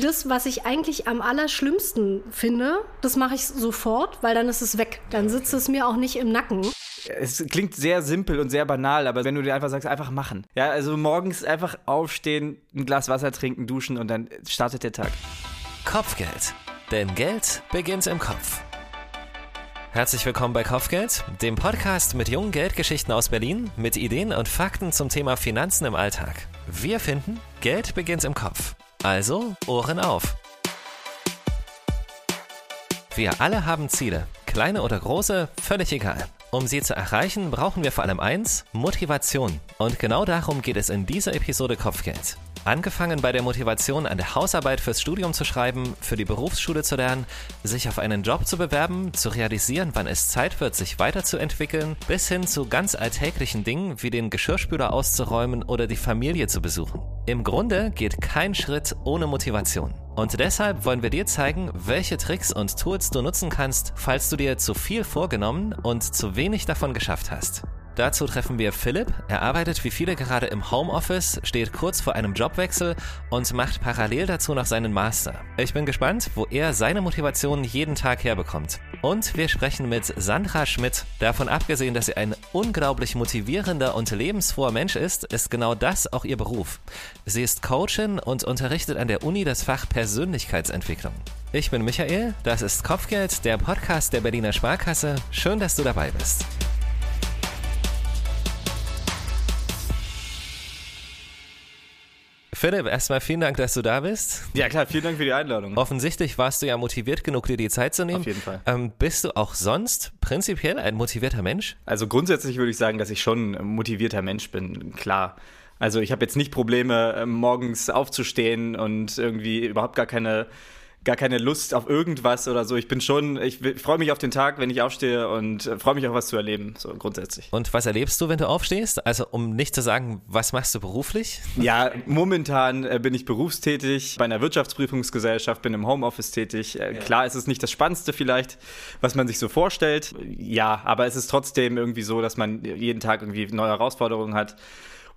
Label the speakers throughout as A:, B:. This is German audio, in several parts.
A: Das, was ich eigentlich am allerschlimmsten finde, das mache ich sofort, weil dann ist es weg. Dann sitzt es mir auch nicht im Nacken.
B: Es klingt sehr simpel und sehr banal, aber wenn du dir einfach sagst, einfach machen. Ja, also morgens einfach aufstehen, ein Glas Wasser trinken, duschen und dann startet der Tag.
C: Kopfgeld. Denn Geld beginnt im Kopf. Herzlich willkommen bei Kopfgeld, dem Podcast mit jungen Geldgeschichten aus Berlin, mit Ideen und Fakten zum Thema Finanzen im Alltag. Wir finden, Geld beginnt im Kopf. Also Ohren auf. Wir alle haben Ziele, kleine oder große, völlig egal. Um sie zu erreichen, brauchen wir vor allem eins, Motivation. Und genau darum geht es in dieser Episode Kopfgeld. Angefangen bei der Motivation, eine Hausarbeit fürs Studium zu schreiben, für die Berufsschule zu lernen, sich auf einen Job zu bewerben, zu realisieren, wann es Zeit wird, sich weiterzuentwickeln, bis hin zu ganz alltäglichen Dingen wie den Geschirrspüler auszuräumen oder die Familie zu besuchen. Im Grunde geht kein Schritt ohne Motivation. Und deshalb wollen wir dir zeigen, welche Tricks und Tools du nutzen kannst, falls du dir zu viel vorgenommen und zu wenig davon geschafft hast. Dazu treffen wir Philipp. Er arbeitet wie viele gerade im Homeoffice, steht kurz vor einem Jobwechsel und macht parallel dazu noch seinen Master. Ich bin gespannt, wo er seine Motivation jeden Tag herbekommt. Und wir sprechen mit Sandra Schmidt. Davon abgesehen, dass sie ein unglaublich motivierender und lebensfroher Mensch ist, ist genau das auch ihr Beruf. Sie ist Coachin und unterrichtet an der Uni das Fach Persönlichkeitsentwicklung. Ich bin Michael, das ist Kopfgeld, der Podcast der Berliner Sparkasse. Schön, dass du dabei bist. Philipp, erstmal vielen Dank, dass du da bist.
B: Ja klar, vielen Dank für die Einladung.
C: Offensichtlich warst du ja motiviert genug, dir die Zeit zu nehmen.
B: Auf jeden Fall.
C: Ähm, bist du auch sonst prinzipiell ein motivierter Mensch?
B: Also grundsätzlich würde ich sagen, dass ich schon ein motivierter Mensch bin, klar. Also ich habe jetzt nicht Probleme, ähm, morgens aufzustehen und irgendwie überhaupt gar keine gar keine Lust auf irgendwas oder so. Ich bin schon, ich, freue mich auf den Tag, wenn ich aufstehe und äh, freue mich auch was zu erleben, so grundsätzlich.
C: Und was erlebst du, wenn du aufstehst? Also um nicht zu sagen, was machst du beruflich?
B: Ja, momentan äh, bin ich berufstätig bei einer Wirtschaftsprüfungsgesellschaft, bin im Homeoffice tätig. Äh, ja. Klar, ist es nicht das Spannendste vielleicht, was man sich so vorstellt. Ja, aber es ist trotzdem irgendwie so, dass man jeden Tag irgendwie neue Herausforderungen hat.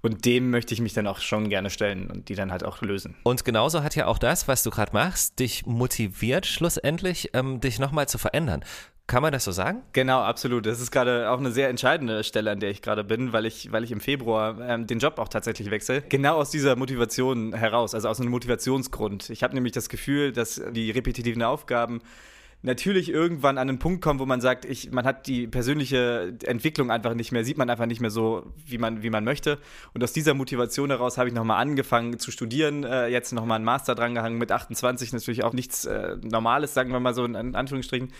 B: Und dem möchte ich mich dann auch schon gerne stellen und die dann halt auch lösen.
C: Und genauso hat ja auch das, was du gerade machst, dich motiviert schlussendlich, ähm, dich nochmal zu verändern. Kann man das so sagen?
B: Genau, absolut. Das ist gerade auch eine sehr entscheidende Stelle, an der ich gerade bin, weil ich, weil ich im Februar ähm, den Job auch tatsächlich wechsle. Genau aus dieser Motivation heraus, also aus einem Motivationsgrund. Ich habe nämlich das Gefühl, dass die repetitiven Aufgaben natürlich irgendwann an einen Punkt kommt, wo man sagt, ich, man hat die persönliche Entwicklung einfach nicht mehr, sieht man einfach nicht mehr so, wie man, wie man möchte. Und aus dieser Motivation heraus habe ich nochmal angefangen zu studieren, äh, jetzt nochmal einen Master drangehangen mit 28, natürlich auch nichts äh, Normales, sagen wir mal so in, in Anführungsstrichen.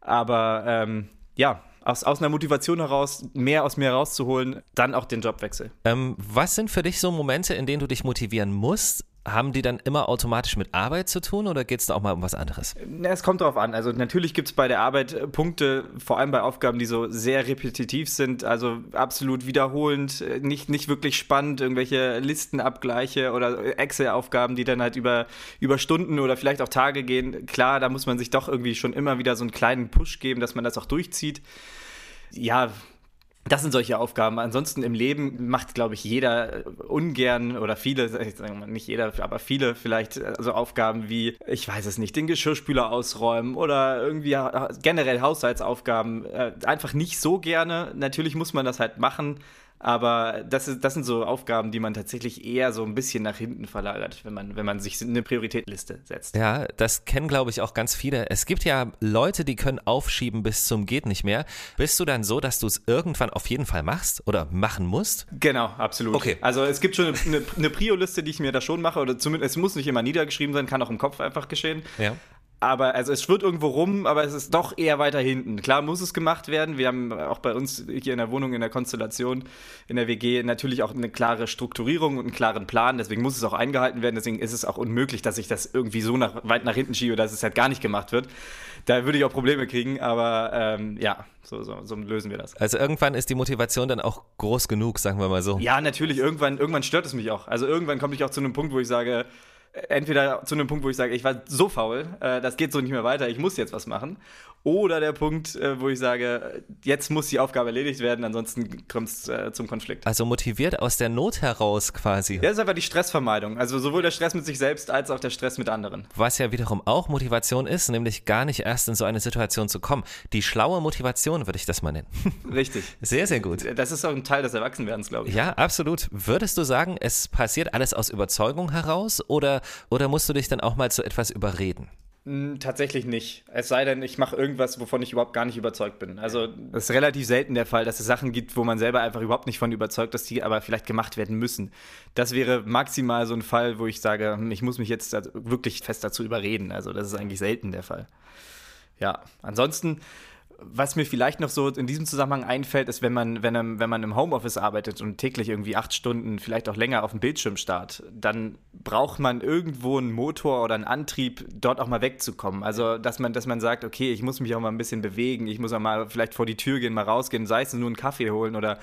B: Aber ähm, ja, aus, aus einer Motivation heraus, mehr aus mir rauszuholen, dann auch den Jobwechsel.
C: Ähm, was sind für dich so Momente, in denen du dich motivieren musst? Haben die dann immer automatisch mit Arbeit zu tun oder geht es da auch mal um was anderes?
B: Es kommt darauf an. Also natürlich gibt es bei der Arbeit äh, Punkte, vor allem bei Aufgaben, die so sehr repetitiv sind, also absolut wiederholend, äh, nicht, nicht wirklich spannend, irgendwelche Listenabgleiche oder Excel-Aufgaben, die dann halt über, über Stunden oder vielleicht auch Tage gehen. Klar, da muss man sich doch irgendwie schon immer wieder so einen kleinen Push geben, dass man das auch durchzieht. Ja, das sind solche Aufgaben. Ansonsten im Leben macht, glaube ich, jeder ungern oder viele, nicht jeder, aber viele vielleicht äh, so Aufgaben wie, ich weiß es nicht, den Geschirrspüler ausräumen oder irgendwie generell Haushaltsaufgaben äh, einfach nicht so gerne. Natürlich muss man das halt machen, aber das, ist, das sind so Aufgaben, die man tatsächlich eher so ein bisschen nach hinten verlagert, wenn man, wenn man sich eine Prioritätliste setzt.
C: Ja, das kennen, glaube ich, auch ganz viele. Es gibt ja Leute, die können aufschieben bis zum geht nicht mehr. Bist du dann so, dass du es irgendwann auf jeden Fall machst oder machen musst?
B: Genau, absolut.
C: Okay.
B: Also es gibt schon eine, eine Prio-Liste, die ich mir da schon mache, oder zumindest, es muss nicht immer niedergeschrieben sein, kann auch im Kopf einfach geschehen.
C: Ja
B: aber also es schwirrt irgendwo rum, aber es ist doch eher weiter hinten. Klar muss es gemacht werden. Wir haben auch bei uns hier in der Wohnung, in der Konstellation, in der WG natürlich auch eine klare Strukturierung und einen klaren Plan. Deswegen muss es auch eingehalten werden. Deswegen ist es auch unmöglich, dass ich das irgendwie so nach, weit nach hinten schiebe, dass es halt gar nicht gemacht wird. Da würde ich auch Probleme kriegen, aber ähm, ja, so, so, so lösen wir das.
C: Also irgendwann ist die Motivation dann auch groß genug, sagen wir mal so.
B: Ja, natürlich. Irgendwann, irgendwann stört es mich auch. Also irgendwann komme ich auch zu einem Punkt, wo ich sage, entweder zu einem Punkt, wo ich sage, ich war so faul, äh, das geht so nicht mehr weiter, ich muss jetzt was machen. Oder der Punkt, äh, wo ich sage, jetzt muss die Aufgabe erledigt werden, ansonsten kommt es äh, zum Konflikt.
C: Also motiviert aus der Not heraus quasi.
B: Ja, das ist einfach die Stressvermeidung. Also sowohl der Stress mit sich selbst als auch der Stress mit anderen.
C: Was ja wiederum auch Motivation ist, nämlich gar nicht erst in so eine Situation zu kommen. Die schlaue Motivation würde ich das mal nennen.
B: Richtig.
C: Sehr, sehr gut.
B: Das ist auch ein Teil des Erwachsenwerdens, glaube ich.
C: Ja, absolut. Würdest du sagen, es passiert alles aus Überzeugung heraus oder, oder musst du dich dann auch mal zu etwas überreden?
B: Tatsächlich nicht. Es sei denn, ich mache irgendwas, wovon ich überhaupt gar nicht überzeugt bin. Also es ist relativ selten der Fall, dass es Sachen gibt, wo man selber einfach überhaupt nicht von überzeugt, dass die aber vielleicht gemacht werden müssen. Das wäre maximal so ein Fall, wo ich sage, hm, ich muss mich jetzt wirklich fest dazu überreden. Also das ist eigentlich selten der Fall. Ja, ansonsten was mir vielleicht noch so in diesem Zusammenhang einfällt, ist, wenn man, wenn, wenn man im Homeoffice arbeitet und täglich irgendwie acht Stunden, vielleicht auch länger auf dem Bildschirm starrt, dann braucht man irgendwo einen Motor oder einen Antrieb, dort auch mal wegzukommen. Also, dass man, dass man sagt, okay, ich muss mich auch mal ein bisschen bewegen, ich muss auch mal vielleicht vor die Tür gehen, mal rausgehen, sei es nur einen Kaffee holen oder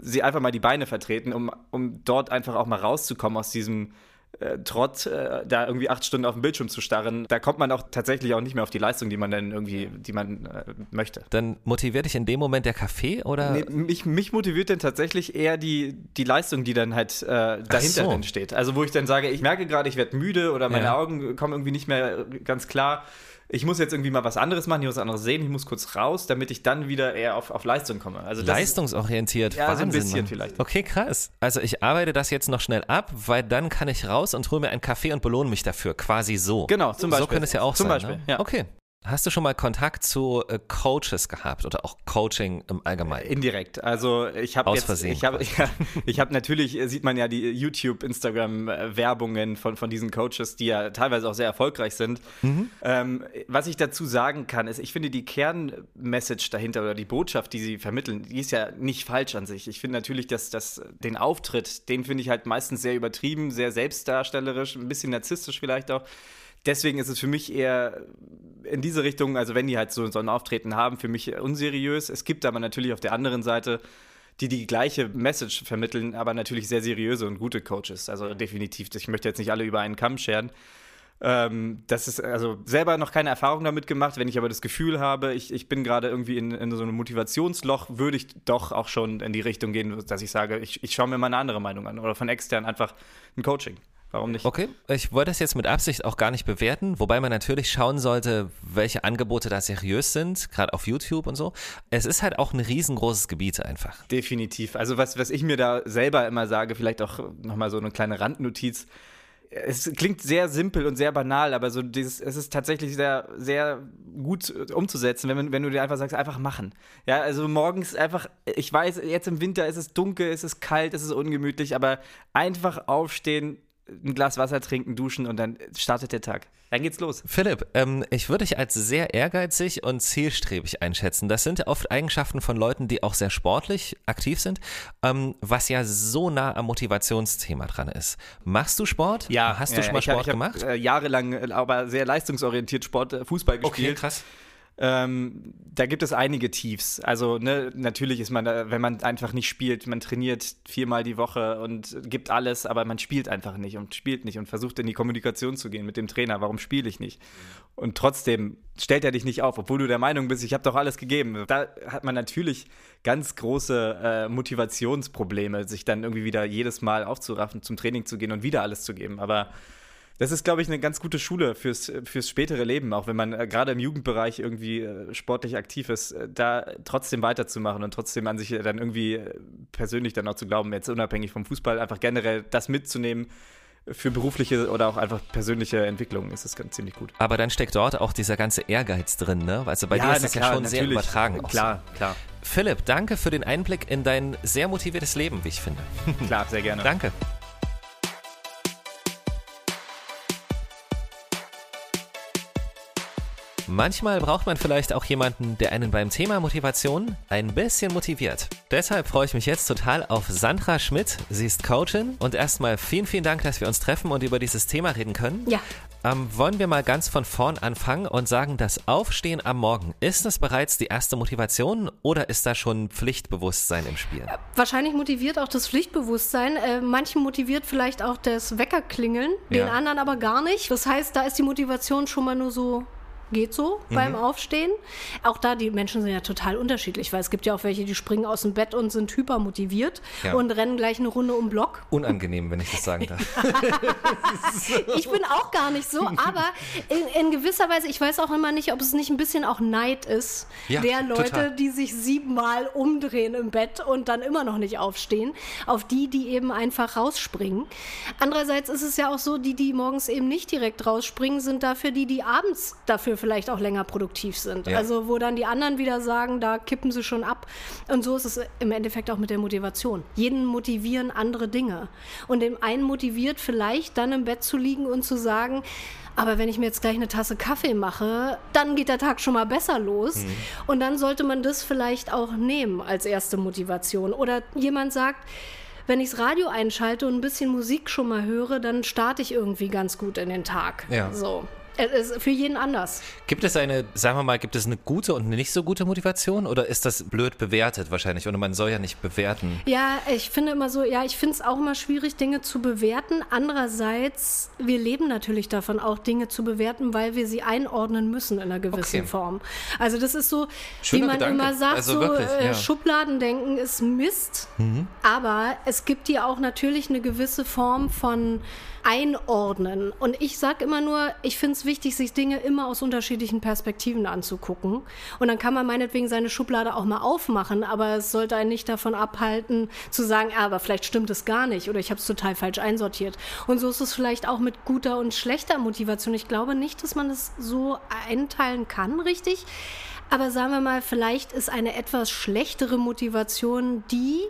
B: sie einfach mal die Beine vertreten, um, um dort einfach auch mal rauszukommen aus diesem äh, Trott, äh, da irgendwie acht Stunden auf dem Bildschirm zu starren, da kommt man auch tatsächlich auch nicht mehr auf die Leistung, die man dann irgendwie, die man äh, möchte.
C: Dann motiviert dich in dem Moment der Kaffee oder?
B: Nee, mich, mich motiviert dann tatsächlich eher die, die Leistung, die dann halt äh, dahinter so. entsteht. Also wo ich dann sage, ich merke gerade, ich werde müde oder meine ja. Augen kommen irgendwie nicht mehr ganz klar ich muss jetzt irgendwie mal was anderes machen, ich muss was anderes sehen, ich muss kurz raus, damit ich dann wieder eher auf, auf Leistung komme.
C: Also Leistungsorientiert,
B: ja, Wahnsinn, so ein bisschen Mann. vielleicht.
C: Okay, krass. Also ich arbeite das jetzt noch schnell ab, weil dann kann ich raus und hole mir einen Kaffee und belohne mich dafür, quasi so.
B: Genau, zum Beispiel.
C: So könnte es ja auch
B: zum
C: sein.
B: Zum Beispiel,
C: ne?
B: ja.
C: Okay. Hast du schon mal Kontakt zu äh, Coaches gehabt oder auch Coaching im Allgemeinen?
B: Indirekt. Also ich habe
C: jetzt, Versehen
B: ich habe, ja, ich habe natürlich äh, sieht man ja die YouTube, Instagram Werbungen von von diesen Coaches, die ja teilweise auch sehr erfolgreich sind. Mhm. Ähm, was ich dazu sagen kann, ist, ich finde die Kernmessage dahinter oder die Botschaft, die sie vermitteln, die ist ja nicht falsch an sich. Ich finde natürlich, dass das den Auftritt, den finde ich halt meistens sehr übertrieben, sehr selbstdarstellerisch, ein bisschen narzisstisch vielleicht auch deswegen ist es für mich eher in diese Richtung, also wenn die halt so, so ein Auftreten haben, für mich unseriös. Es gibt aber natürlich auf der anderen Seite die die gleiche Message vermitteln, aber natürlich sehr seriöse und gute Coaches. Also definitiv. Ich möchte jetzt nicht alle über einen Kamm scheren. Ähm, das ist also selber noch keine Erfahrung damit gemacht. Wenn ich aber das Gefühl habe, ich, ich bin gerade irgendwie in, in, so einem Motivationsloch, würde ich doch auch schon in die Richtung gehen, dass ich sage, ich, ich schaue mir mal eine andere Meinung an oder von extern einfach ein Coaching. Warum nicht?
C: Okay, ich wollte das jetzt mit Absicht auch gar nicht bewerten, wobei man natürlich schauen sollte, welche Angebote da seriös sind, gerade auf YouTube und so. Es ist halt auch ein riesengroßes Gebiet einfach.
B: Definitiv. Also was, was ich mir da selber immer sage, vielleicht auch nochmal so eine kleine Randnotiz, es klingt sehr simpel und sehr banal, aber so dieses, es ist tatsächlich sehr, sehr gut umzusetzen, wenn, wenn du dir einfach sagst, einfach machen. Ja, also morgens einfach, ich weiß, jetzt im Winter ist es dunkel, ist es kalt, ist es ungemütlich, aber einfach aufstehen, ein Glas Wasser trinken, duschen und dann startet der Tag. Dann geht's los.
C: Philipp, ähm, ich würde dich als sehr ehrgeizig und zielstrebig einschätzen. Das sind oft Eigenschaften von Leuten, die auch sehr sportlich aktiv sind, ähm, was ja so nah am Motivationsthema dran ist. Machst du Sport?
B: Ja.
C: Hast du
B: äh,
C: schon mal Sport hab, gemacht?
B: Ich habe äh, jahrelang, aber sehr leistungsorientiert Sport, äh, Fußball gespielt.
C: Okay, krass.
B: Ähm, da gibt es einige Tiefs. Also ne, natürlich ist man da, wenn man einfach nicht spielt, man trainiert viermal die Woche und gibt alles, aber man spielt einfach nicht und spielt nicht und versucht in die Kommunikation zu gehen mit dem Trainer. Warum spiele ich nicht? Und trotzdem stellt er dich nicht auf, obwohl du der Meinung bist, ich habe doch alles gegeben. Da hat man natürlich ganz große äh, Motivationsprobleme, sich dann irgendwie wieder jedes Mal aufzuraffen, zum Training zu gehen und wieder alles zu geben. Aber das ist, glaube ich, eine ganz gute Schule fürs, fürs spätere Leben, auch wenn man äh, gerade im Jugendbereich irgendwie äh, sportlich aktiv ist, äh, da trotzdem weiterzumachen und trotzdem an sich dann irgendwie äh, persönlich dann auch zu glauben, jetzt unabhängig vom Fußball, einfach generell das mitzunehmen, für berufliche oder auch einfach persönliche Entwicklungen ist es ganz ziemlich gut.
C: Aber dann steckt dort auch dieser ganze Ehrgeiz drin, ne? Also bei ja, dir ist das ja schon sehr übertragen.
B: Klar, so. klar.
C: Philipp, danke für den Einblick in dein sehr motiviertes Leben, wie ich finde.
B: Klar, sehr gerne.
C: danke. Manchmal braucht man vielleicht auch jemanden, der einen beim Thema Motivation ein bisschen motiviert. Deshalb freue ich mich jetzt total auf Sandra Schmidt. Sie ist Coachin und erstmal vielen, vielen Dank, dass wir uns treffen und über dieses Thema reden können.
A: Ja.
C: Ähm, wollen wir mal ganz von vorn anfangen und sagen, das Aufstehen am Morgen, ist das bereits die erste Motivation oder ist da schon Pflichtbewusstsein im Spiel? Ja,
A: wahrscheinlich motiviert auch das Pflichtbewusstsein. Äh, manchen motiviert vielleicht auch das Weckerklingeln, den ja. anderen aber gar nicht. Das heißt, da ist die Motivation schon mal nur so geht so mhm. beim Aufstehen. Auch da, die Menschen sind ja total unterschiedlich, weil es gibt ja auch welche, die springen aus dem Bett und sind hypermotiviert ja. und rennen gleich eine Runde um Block.
C: Unangenehm, wenn ich das sagen darf.
A: ich bin auch gar nicht so, aber in, in, gewisser Weise, ich weiß auch immer nicht, ob es nicht ein bisschen auch Neid ist, ja, der Leute, total. die sich siebenmal umdrehen im Bett und dann immer noch nicht aufstehen, auf die, die eben einfach rausspringen. Andererseits ist es ja auch so, die, die morgens eben nicht direkt rausspringen, sind dafür die, die abends dafür vielleicht auch länger produktiv sind. Ja. Also wo dann die anderen wieder sagen, da kippen sie schon ab. Und so ist es im Endeffekt auch mit der Motivation. Jeden motivieren andere Dinge. Und dem einen motiviert vielleicht dann im Bett zu liegen und zu sagen, aber wenn ich mir jetzt gleich eine Tasse Kaffee mache, dann geht der Tag schon mal besser los. Mhm. Und dann sollte man das vielleicht auch nehmen als erste Motivation. Oder jemand sagt, wenn ich das Radio einschalte und ein bisschen Musik schon mal höre, dann starte ich irgendwie ganz gut in den Tag. Ja. So. Es ist für jeden anders.
C: Gibt es eine, sagen wir mal, gibt es eine gute und eine nicht so gute Motivation oder ist das blöd bewertet wahrscheinlich? Und man soll ja nicht bewerten.
A: Ja, ich finde immer so, ja, ich finde es auch immer schwierig, Dinge zu bewerten. Andererseits, wir leben natürlich davon, auch Dinge zu bewerten, weil wir sie einordnen müssen in einer gewissen okay. Form. Also das ist so, Schöner wie man Gedanke. immer sagt, also so wirklich, äh, ja. Schubladendenken ist Mist, mhm. aber es gibt ja auch natürlich eine gewisse Form von einordnen. Und ich sage immer nur, ich finde es wichtig, sich Dinge immer aus unterschiedlichen Perspektiven anzugucken. Und dann kann man meinetwegen seine Schublade auch mal aufmachen, aber es sollte einen nicht davon abhalten, zu sagen, ja, aber vielleicht stimmt es gar nicht oder ich habe es total falsch einsortiert. Und so ist es vielleicht auch mit guter und schlechter Motivation. Ich glaube nicht, dass man es so einteilen kann, richtig. Aber sagen wir mal, vielleicht ist eine etwas schlechtere Motivation die,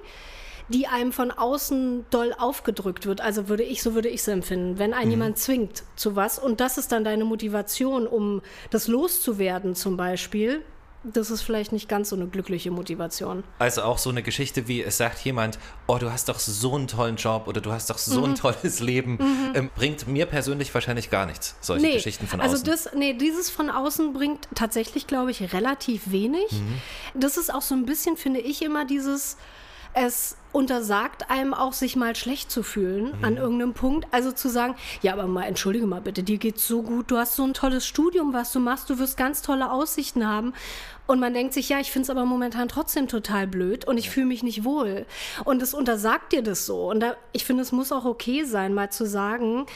A: die einem von außen doll aufgedrückt wird. Also würde ich, so würde ich es empfinden, wenn ein mhm. jemand zwingt zu was und das ist dann deine Motivation, um das loszuwerden zum Beispiel. Das ist vielleicht nicht ganz so eine glückliche Motivation.
C: Also auch so eine Geschichte wie, es sagt jemand, oh, du hast doch so einen tollen Job oder du hast doch so mhm. ein tolles Leben, mhm. ähm, bringt mir persönlich wahrscheinlich gar nichts, solche nee, Geschichten von
A: also
C: außen.
A: Also das, nee, dieses von außen bringt tatsächlich, glaube ich, relativ wenig. Mhm. Das ist auch so ein bisschen, finde ich, immer dieses, es untersagt einem auch, sich mal schlecht zu fühlen mhm. an irgendeinem Punkt. Also zu sagen, ja, aber mal, entschuldige mal bitte, dir geht's so gut, du hast so ein tolles Studium, was du machst, du wirst ganz tolle Aussichten haben. Und man denkt sich, ja, ich finde es aber momentan trotzdem total blöd und ich ja. fühle mich nicht wohl. Und es untersagt dir das so. Und da, ich finde, es muss auch okay sein, mal zu sagen,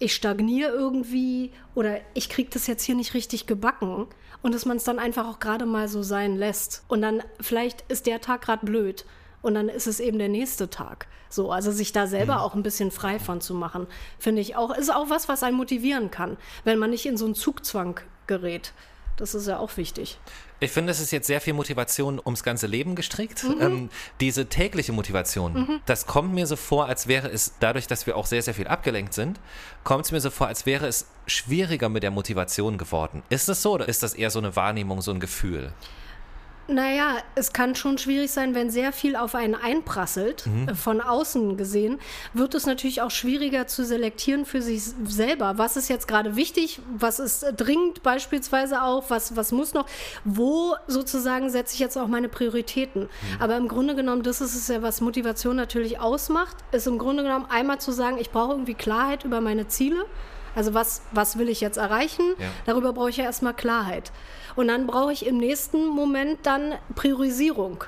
A: ich stagniere irgendwie oder ich kriege das jetzt hier nicht richtig gebacken und dass man es dann einfach auch gerade mal so sein lässt. Und dann vielleicht ist der Tag gerade blöd und dann ist es eben der nächste Tag. So, also sich da selber mhm. auch ein bisschen frei von zu machen, finde ich auch, ist auch was, was einen motivieren kann, wenn man nicht in so einen Zugzwang gerät. Das ist ja auch wichtig.
C: Ich finde, es ist jetzt sehr viel Motivation ums ganze Leben gestrickt. Mhm. Ähm, diese tägliche Motivation, mhm. das kommt mir so vor, als wäre es, dadurch, dass wir auch sehr, sehr viel abgelenkt sind, kommt es mir so vor, als wäre es schwieriger mit der Motivation geworden. Ist das so oder ist das eher so eine Wahrnehmung, so ein Gefühl?
A: Naja, es kann schon schwierig sein, wenn sehr viel auf einen einprasselt, mhm. Äh, von außen gesehen, wird es natürlich auch schwieriger zu selektieren für sich selber. Was ist jetzt gerade wichtig? Was ist äh, dringend beispielsweise auch? Was, was muss noch? Wo sozusagen setze ich jetzt auch meine Prioritäten? Mhm. Aber im Grunde genommen, das ist es ja, was Motivation natürlich ausmacht, ist im Grunde genommen einmal zu sagen, ich brauche irgendwie Klarheit über meine Ziele. Also was, was will ich jetzt erreichen? Ja. Darüber brauche ich ja erstmal Klarheit. Und dann brauche ich im nächsten Moment dann Priorisierung.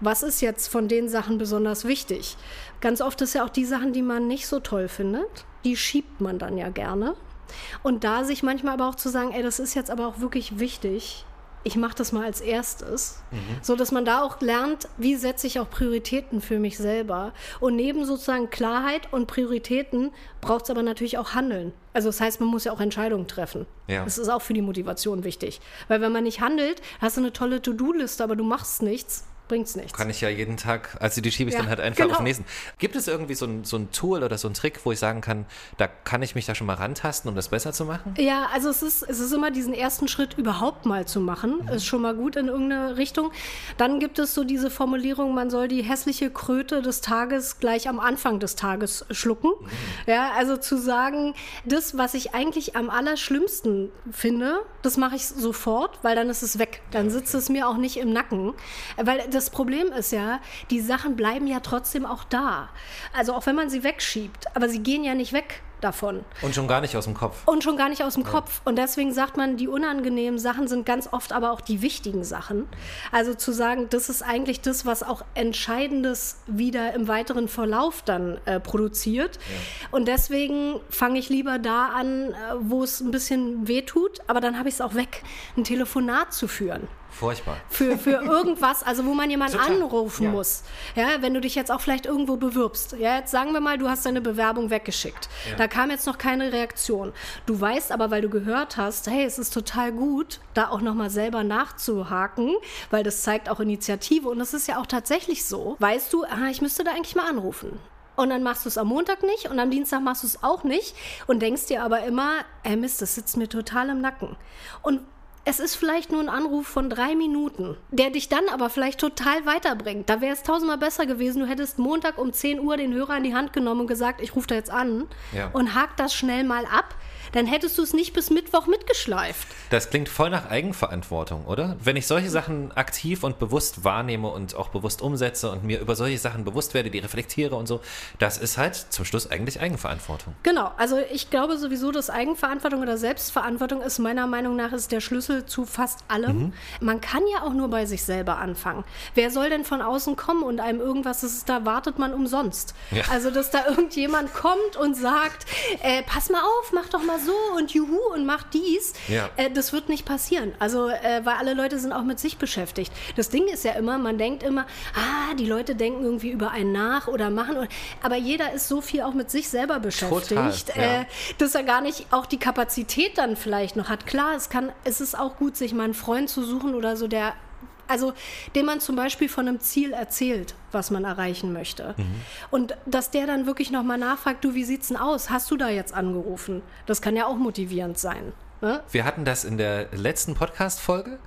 A: Was ist jetzt von den Sachen besonders wichtig? Ganz oft ist ja auch die Sachen, die man nicht so toll findet, die schiebt man dann ja gerne. Und da sich manchmal aber auch zu sagen, ey, das ist jetzt aber auch wirklich wichtig, ich mache das mal als erstes, mhm. so dass man da auch lernt, wie setze ich auch Prioritäten für mich selber. Und neben sozusagen Klarheit und Prioritäten braucht es aber natürlich auch Handeln. Also das heißt, man muss ja auch Entscheidungen treffen. Ja. Das ist auch für die Motivation wichtig. Weil wenn man nicht handelt, hast du eine tolle To-Do-Liste, aber du machst nichts, bringt's nichts.
C: Kann ich ja jeden Tag, also die schiebe ich ja, dann halt einfach genau. auf den nächsten. Gibt es irgendwie so ein, so ein Tool oder so ein Trick, wo ich sagen kann, da kann ich mich da schon mal rantasten, um das besser zu machen?
A: Ja, also es ist, es ist immer diesen ersten Schritt überhaupt mal zu machen. Mhm. Ist schon mal gut in irgendeine Richtung. Dann gibt es so diese Formulierung, man soll die hässliche Kröte des Tages gleich am Anfang des Tages schlucken. Mhm. Ja, also zu sagen, das, was ich eigentlich am allerschlimmsten finde, das mache ich sofort, weil dann ist es weg. Dann sitzt es mir auch nicht im Nacken. Weil das Problem ist ja, die Sachen bleiben ja trotzdem auch da. Also auch wenn man sie wegschiebt, aber sie gehen ja nicht weg. davon.
C: Und schon gar nicht aus dem Kopf.
A: Und schon gar nicht aus dem Kopf. Und deswegen sagt man, die unangenehmen Sachen sind ganz oft aber auch die wichtigen Sachen. Also zu sagen, das ist eigentlich das, was auch Entscheidendes wieder im weiteren Verlauf dann äh, produziert. Und deswegen fange ich lieber da an, äh, wo es ein bisschen weh tut, aber dann habe ich es auch weg, ein Telefonat zu führen.
C: Furchtbar.
A: Für, für irgendwas, also wo man jemanden
C: Total.
A: anrufen
C: Ja.
A: muss. Ja, wenn du dich jetzt auch vielleicht irgendwo bewirbst. Ja, jetzt sagen wir mal, du hast deine Bewerbung weggeschickt. Da kam jetzt noch keine Reaktion. Du weißt aber, weil du gehört hast, hey, es ist total gut, da auch nochmal selber nachzuhaken, weil das zeigt auch Initiative und das ist ja auch tatsächlich so. Weißt du, ah, ich müsste da eigentlich mal anrufen. Und dann machst du es am Montag nicht und am Dienstag machst du es auch nicht und denkst dir aber immer, ey Mist, das sitzt mir total im Nacken. Und es ist vielleicht nur ein Anruf von drei Minuten, der dich dann aber vielleicht total weiterbringt. Da wäre es tausendmal besser gewesen, du hättest Montag um 10 Uhr den Hörer in die Hand genommen und gesagt, ich rufe da jetzt an
C: Ja.
A: und hak das schnell mal ab. Dann hättest du es nicht bis Mittwoch mitgeschleift.
C: Das klingt voll nach Eigenverantwortung, oder? Wenn ich solche Sachen aktiv und bewusst wahrnehme und auch bewusst umsetze und mir über solche Sachen bewusst werde, die reflektiere und so, das ist halt zum Schluss eigentlich Eigenverantwortung.
A: Genau, also ich glaube sowieso, dass Eigenverantwortung oder Selbstverantwortung ist meiner Meinung nach ist der Schlüssel zu fast allem.
C: Mhm.
A: Man kann ja auch nur bei sich selber anfangen. Wer soll denn von außen kommen und einem irgendwas, ist, da wartet man umsonst.
C: Ja.
A: Also, dass da irgendjemand kommt und sagt, äh, pass mal auf, mach doch mal so und juhu und mach dies,
C: Ja.
A: äh, das wird nicht passieren. Also, äh, weil alle Leute sind auch mit sich beschäftigt. Das Ding ist ja immer, man denkt immer, ah, die Leute denken irgendwie über einen nach oder machen, oder- aber jeder ist so viel auch mit sich selber beschäftigt,
C: Total, ja.
A: äh, dass er gar nicht auch die Kapazität dann vielleicht noch hat. Klar, es kann, es ist auch gut, sich mal einen Freund zu suchen oder so, der also dem man zum Beispiel von einem Ziel erzählt, was man erreichen möchte.
C: Mhm.
A: Und dass der dann wirklich nochmal nachfragt, du, wie sieht's denn aus? Hast du da jetzt angerufen? Das kann ja auch motivierend sein. Ne?
C: Wir hatten das in der letzten Podcast-Folge.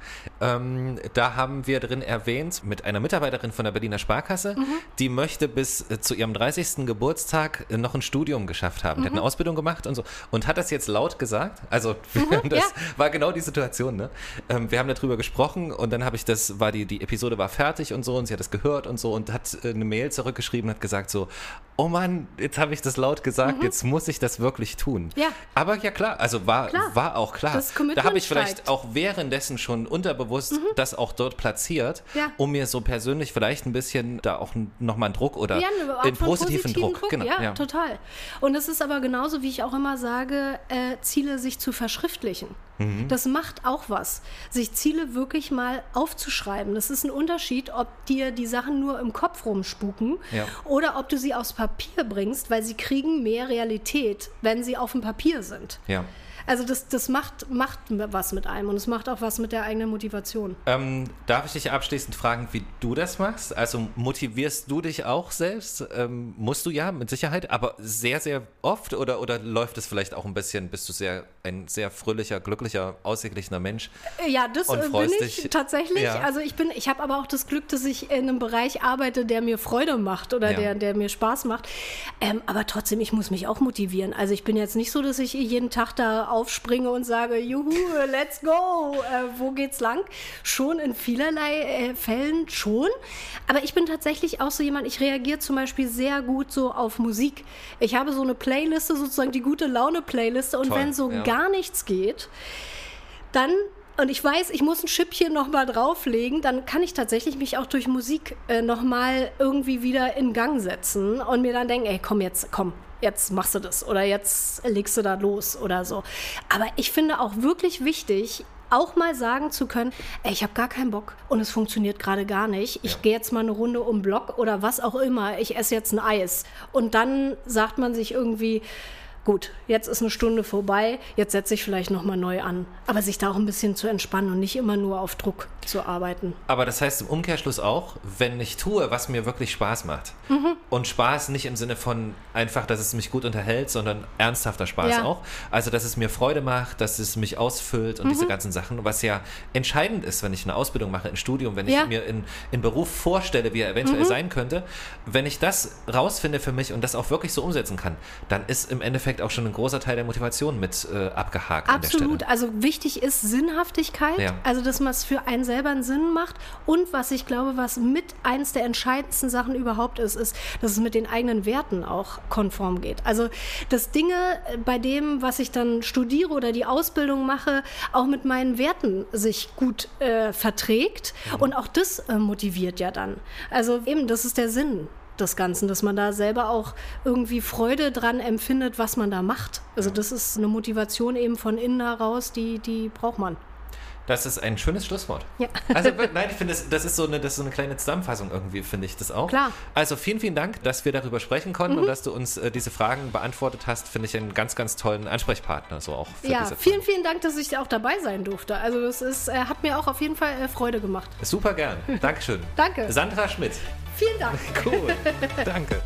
C: Ähm, da haben wir drin erwähnt, mit einer Mitarbeiterin von der Berliner Sparkasse,
A: Mhm.
C: die möchte bis äh, zu ihrem 30. Geburtstag äh, noch ein Studium geschafft haben. Die hat eine Ausbildung gemacht und so. Und hat das jetzt laut gesagt. Also, das
A: ja.
C: war genau die Situation. Ne? Ähm, wir haben darüber gesprochen und dann habe ich das, war die, die Episode war fertig und so und sie hat das gehört und so und hat äh, eine Mail zurückgeschrieben und hat gesagt so, oh Mann, jetzt habe ich das laut gesagt, jetzt muss ich das wirklich tun.
A: Mhm. Ja.
C: Aber ja klar, also war,
A: Klar.
C: war auch klar.
A: Das
C: da habe ich vielleicht
A: steigt.
C: auch währenddessen schon unterbewusst das auch dort platziert,
A: Ja.
C: um mir so persönlich vielleicht ein bisschen da auch nochmal einen Druck oder
A: Ja,
C: einen
A: von
C: positiven, Druck. Genau,
A: ja,
C: ja.
A: total. Und es ist aber genauso, wie ich auch immer sage, äh, Ziele sich zu verschriftlichen.
C: Mhm.
A: Das macht auch was, sich Ziele wirklich mal aufzuschreiben. Das ist ein Unterschied, ob dir die Sachen nur im Kopf rumspuken
C: Ja.
A: oder ob du sie aufs Papier bringst, weil sie kriegen mehr Realität, wenn sie auf dem Papier sind.
C: ja.
A: Also das, das macht, macht was mit einem und es macht auch was mit der eigenen Motivation.
C: Ähm, darf ich dich abschließend fragen, wie du das machst? Also motivierst du dich auch selbst? Ähm, musst du ja, mit Sicherheit, aber sehr, sehr oft oder, oder läuft es vielleicht auch ein bisschen, bist du sehr ein sehr fröhlicher, glücklicher, ausgeglichener Mensch?
A: Ja, das äh, bin ich
C: dich-
A: tatsächlich.
C: Ja.
A: Also ich bin, ich habe aber auch das Glück, dass ich in einem Bereich arbeite, der mir Freude macht oder
C: Ja.
A: der, der mir Spaß macht. Ähm, aber trotzdem, ich muss mich auch motivieren. Also ich bin jetzt nicht so, dass ich jeden Tag da aufspringe und sage, juhu, let's go, äh, wo geht's lang? Schon in vielerlei äh, Fällen schon. Aber ich bin tatsächlich auch so jemand, ich reagiere zum Beispiel sehr gut so auf Musik. Ich habe so eine Playliste, sozusagen die gute Laune-Playliste. Und
C: Toll,
A: wenn so
C: ja.
A: gar nichts geht, dann und ich weiß, ich muss ein Schippchen noch mal drauflegen, dann kann ich tatsächlich mich auch durch Musik äh, noch mal irgendwie wieder in Gang setzen und mir dann denken, ey, komm jetzt, komm, jetzt machst du das oder jetzt legst du da los oder so. Aber ich finde auch wirklich wichtig, auch mal sagen zu können, ey, ich habe gar keinen Bock und es funktioniert gerade gar nicht. Ich
C: Ja.
A: gehe jetzt mal eine Runde um Block oder was auch immer. Ich esse jetzt ein Eis. Und dann sagt man sich irgendwie, gut, jetzt ist eine Stunde vorbei, jetzt setze ich vielleicht nochmal neu an. Aber sich da auch ein bisschen zu entspannen und nicht immer nur auf Druck zu arbeiten.
C: Aber das heißt im Umkehrschluss auch, wenn ich tue, was mir wirklich Spaß macht.
A: Mhm.
C: Und Spaß nicht im Sinne von einfach, dass es mich gut unterhält, sondern ernsthafter Spaß
A: Ja.
C: auch. Also, dass es mir Freude macht, dass es mich ausfüllt und
A: Mhm.
C: diese ganzen Sachen, was ja entscheidend ist, wenn ich eine Ausbildung mache, ein Studium, wenn ich
A: Ja. Mhm.
C: mir in, in Beruf vorstelle, wie er eventuell sein könnte. Wenn ich das rausfinde für mich und das auch wirklich so umsetzen kann, dann ist im Endeffekt Endeffekt auch schon ein großer Teil der Motivation mit äh, abgehakt.
A: Absolut. Also wichtig ist Sinnhaftigkeit, ja. also dass man es für einen selber einen Sinn macht. Und was ich glaube, was mit eins der entscheidendsten Sachen überhaupt ist, ist, dass es mit den eigenen Werten auch konform geht. Also dass Dinge bei dem, was ich dann studiere oder die Ausbildung mache, auch mit meinen Werten sich gut äh, verträgt. Mhm. Und auch das äh, motiviert ja dann. Also eben, das ist der Sinn des Ganzen, dass man da selber auch irgendwie Freude dran empfindet, was man da macht. Also das ist eine Motivation eben von innen heraus, die, die braucht man.
C: Das ist ein schönes Schlusswort. Ja. Also nein, ich finde, das, das, ist so eine, das ist so eine kleine Zusammenfassung irgendwie, finde ich das auch.
A: Klar.
C: Also vielen, vielen Dank, dass wir darüber sprechen konnten mhm. und dass du uns äh, diese Fragen beantwortet hast. Finde ich einen ganz, ganz tollen Ansprechpartner so auch.
A: ja, vielen, vielen Dank, dass ich auch dabei sein durfte. Also es ist, äh, hat mir auch auf jeden Fall äh, Freude gemacht.
C: Super gern. Dankeschön.
A: Danke.
C: Sandra Schmidt.
A: Vielen Dank.
C: Cool. Danke.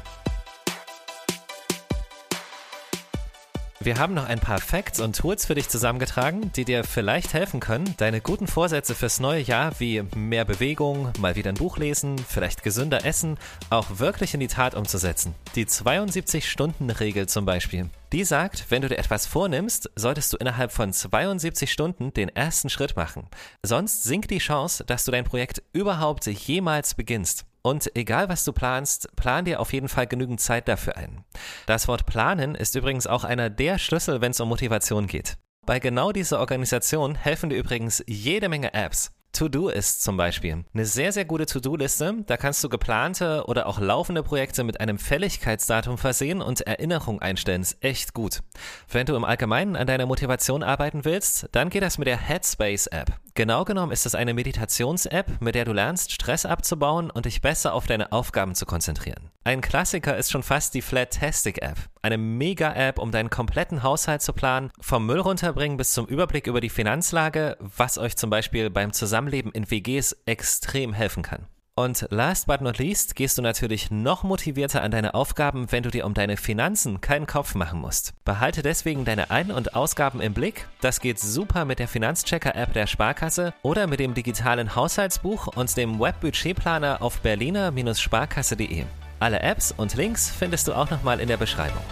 C: Wir haben noch ein paar Facts und Tools für dich zusammengetragen, die dir vielleicht helfen können, deine guten Vorsätze fürs neue Jahr wie mehr Bewegung, mal wieder ein Buch lesen, vielleicht gesünder essen, auch wirklich in die Tat umzusetzen. Die 72-Stunden-Regel zum Beispiel. Die sagt, wenn du dir etwas vornimmst, solltest du innerhalb von 72 Stunden den ersten Schritt machen. Sonst sinkt die Chance, dass du dein Projekt überhaupt jemals beginnst. Und egal was du planst, plan dir auf jeden Fall genügend Zeit dafür ein. Das Wort planen ist übrigens auch einer der Schlüssel, wenn es um Motivation geht. Bei genau dieser Organisation helfen dir übrigens jede Menge Apps. To-Do ist zum Beispiel eine sehr, sehr gute To-Do-Liste. Da kannst du geplante oder auch laufende Projekte mit einem Fälligkeitsdatum versehen und Erinnerung einstellen. Ist echt gut. Wenn du im Allgemeinen an deiner Motivation arbeiten willst, dann geht das mit der Headspace-App. Genau genommen ist es eine Meditations-App, mit der du lernst, Stress abzubauen und dich besser auf deine Aufgaben zu konzentrieren. Ein Klassiker ist schon fast die Flatastic-App. Eine Mega-App, um deinen kompletten Haushalt zu planen, vom Müll runterbringen bis zum Überblick über die Finanzlage, was euch zum Beispiel beim Zusammenleben in WGs extrem helfen kann. Und last but not least gehst du natürlich noch motivierter an deine Aufgaben, wenn du dir um deine Finanzen keinen Kopf machen musst. Behalte deswegen deine Ein- und Ausgaben im Blick. Das geht super mit der Finanzchecker-App der Sparkasse oder mit dem digitalen Haushaltsbuch und dem Webbudgetplaner auf berliner-sparkasse.de. Alle Apps und Links findest du auch nochmal in der Beschreibung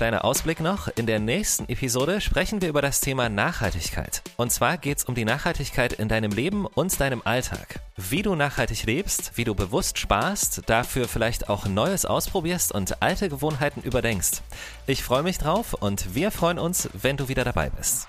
C: kleiner Ausblick noch. In der nächsten Episode sprechen wir über das Thema Nachhaltigkeit. Und zwar geht es um die Nachhaltigkeit in deinem Leben und deinem Alltag. Wie du nachhaltig lebst, wie du bewusst sparst, dafür vielleicht auch Neues ausprobierst und alte Gewohnheiten überdenkst. Ich freue mich drauf und wir freuen uns, wenn du wieder dabei bist.